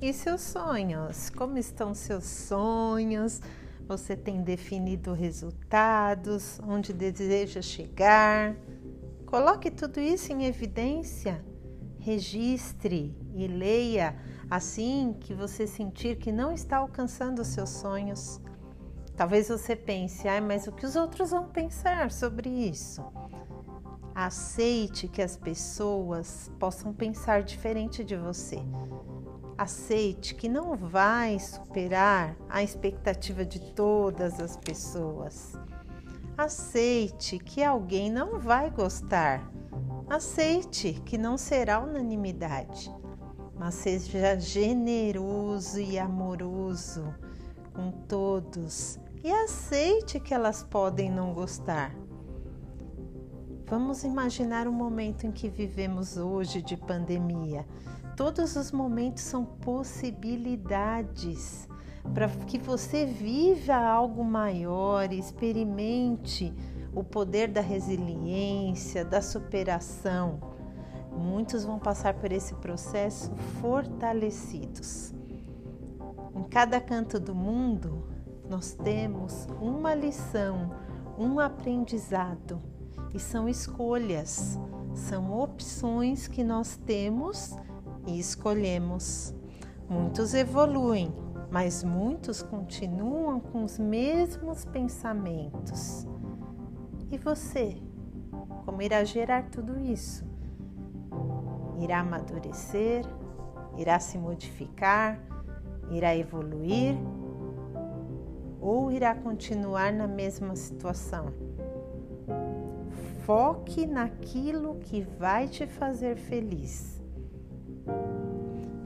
E seus sonhos? Como estão seus sonhos? Você tem definido resultados? Onde deseja chegar? Coloque tudo isso em evidência. Registre e leia assim que você sentir que não está alcançando os seus sonhos. Talvez você pense, ah, mas o que os outros vão pensar sobre isso? Aceite que as pessoas possam pensar diferente de você. Aceite que não vai superar a expectativa de todas as pessoas. Aceite que alguém não vai gostar. Aceite que não será unanimidade, mas seja generoso e amoroso com todos e aceite que elas podem não gostar. Vamos imaginar o momento em que vivemos hoje de pandemia. Todos os momentos são possibilidades para que você viva algo maior, experimente o poder da resiliência, da superação. Muitos vão passar por esse processo fortalecidos. Em cada canto do mundo, nós temos uma lição, um aprendizado e são escolhas, são opções que nós temos e escolhemos. Muitos evoluem, mas muitos continuam com os mesmos pensamentos. E você? Como irá gerar tudo isso? Irá amadurecer? Irá se modificar? Irá evoluir? Ou irá continuar na mesma situação? Foque naquilo que vai te fazer feliz.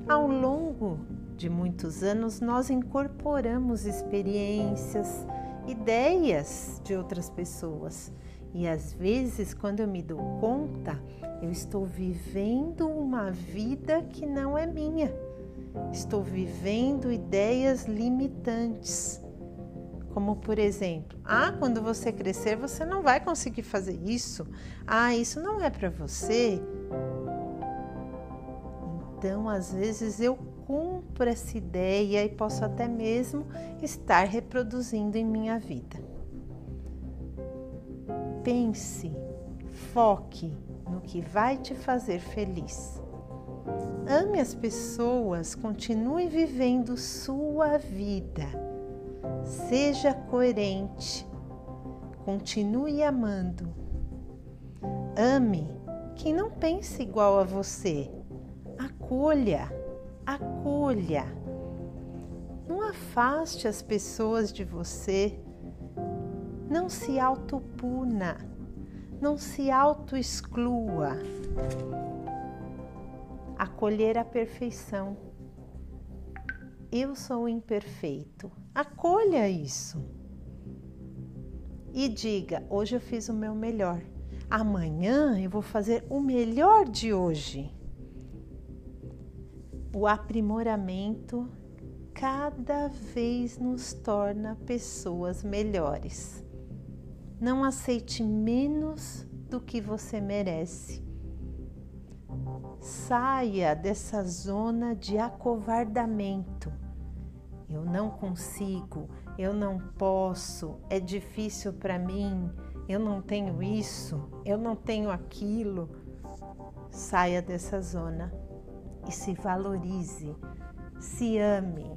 Ao longo de muitos anos, nós incorporamos experiências, ideias de outras pessoas. E às vezes, quando eu me dou conta, eu estou vivendo uma vida que não é minha. Estou vivendo ideias limitantes. Como por exemplo, ah, quando você crescer você não vai conseguir fazer isso. Ah, isso não é para você. Então, às vezes eu cumpro essa ideia e posso até mesmo estar reproduzindo em minha vida. Pense, foque no que vai te fazer feliz. Ame as pessoas, continue vivendo sua vida Seja coerente, continue amando. Ame quem não pensa igual a você. Acolha, acolha. Não afaste as pessoas de você. Não se autopuna. Não se auto-exclua. Acolher a perfeição. Eu sou imperfeito Acolha isso. E diga: hoje eu fiz o meu melhor. Amanhã eu vou fazer o melhor de hoje. O aprimoramento cada vez nos torna pessoas melhores. Não aceite menos do que você merece. Saia dessa zona de acovardamento eu não consigo, eu não posso, é difícil para mim, eu não tenho isso, eu não tenho aquilo. Saia dessa zona e se valorize, se ame.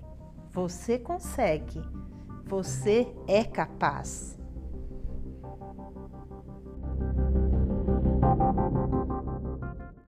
Você consegue, você é capaz.